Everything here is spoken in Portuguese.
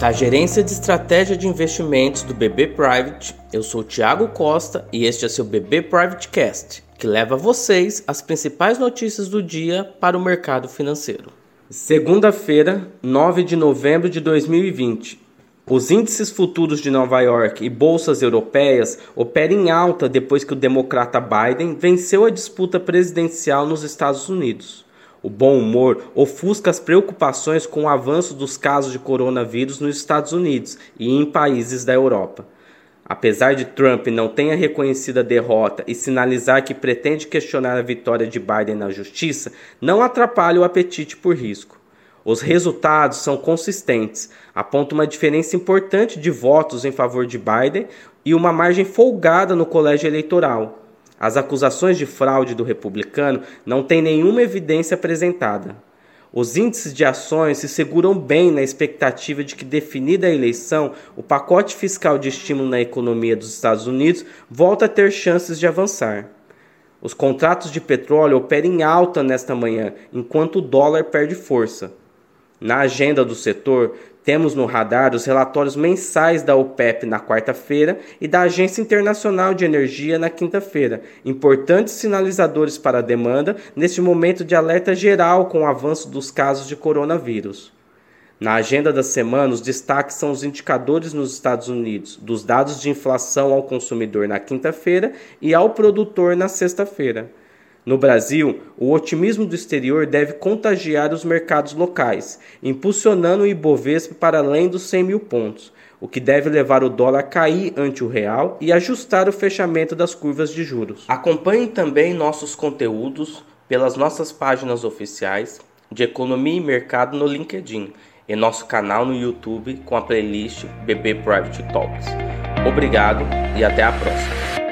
Da Gerência de Estratégia de Investimentos do BB Private, eu sou Tiago Costa e este é seu BB Private Cast, que leva a vocês as principais notícias do dia para o mercado financeiro. Segunda-feira, 9 de novembro de 2020. Os índices futuros de Nova York e bolsas europeias operam em alta depois que o democrata Biden venceu a disputa presidencial nos Estados Unidos. O bom humor ofusca as preocupações com o avanço dos casos de coronavírus nos Estados Unidos e em países da Europa. Apesar de Trump não tenha reconhecido a derrota e sinalizar que pretende questionar a vitória de Biden na justiça, não atrapalha o apetite por risco. Os resultados são consistentes, apontam uma diferença importante de votos em favor de Biden e uma margem folgada no colégio eleitoral. As acusações de fraude do republicano não têm nenhuma evidência apresentada. Os índices de ações se seguram bem na expectativa de que, definida a eleição, o pacote fiscal de estímulo na economia dos Estados Unidos volta a ter chances de avançar. Os contratos de petróleo operam em alta nesta manhã, enquanto o dólar perde força. Na agenda do setor, temos no radar os relatórios mensais da OPEP na quarta-feira e da Agência Internacional de Energia na quinta-feira, importantes sinalizadores para a demanda neste momento de alerta geral com o avanço dos casos de coronavírus. Na agenda da semana, os destaques são os indicadores nos Estados Unidos, dos dados de inflação ao consumidor na quinta-feira e ao produtor na sexta-feira. No Brasil, o otimismo do exterior deve contagiar os mercados locais, impulsionando o Ibovespa para além dos 100 mil pontos, o que deve levar o dólar a cair ante o real e ajustar o fechamento das curvas de juros. Acompanhe também nossos conteúdos pelas nossas páginas oficiais de Economia e Mercado no LinkedIn e nosso canal no YouTube com a playlist BB Private Talks. Obrigado e até a próxima.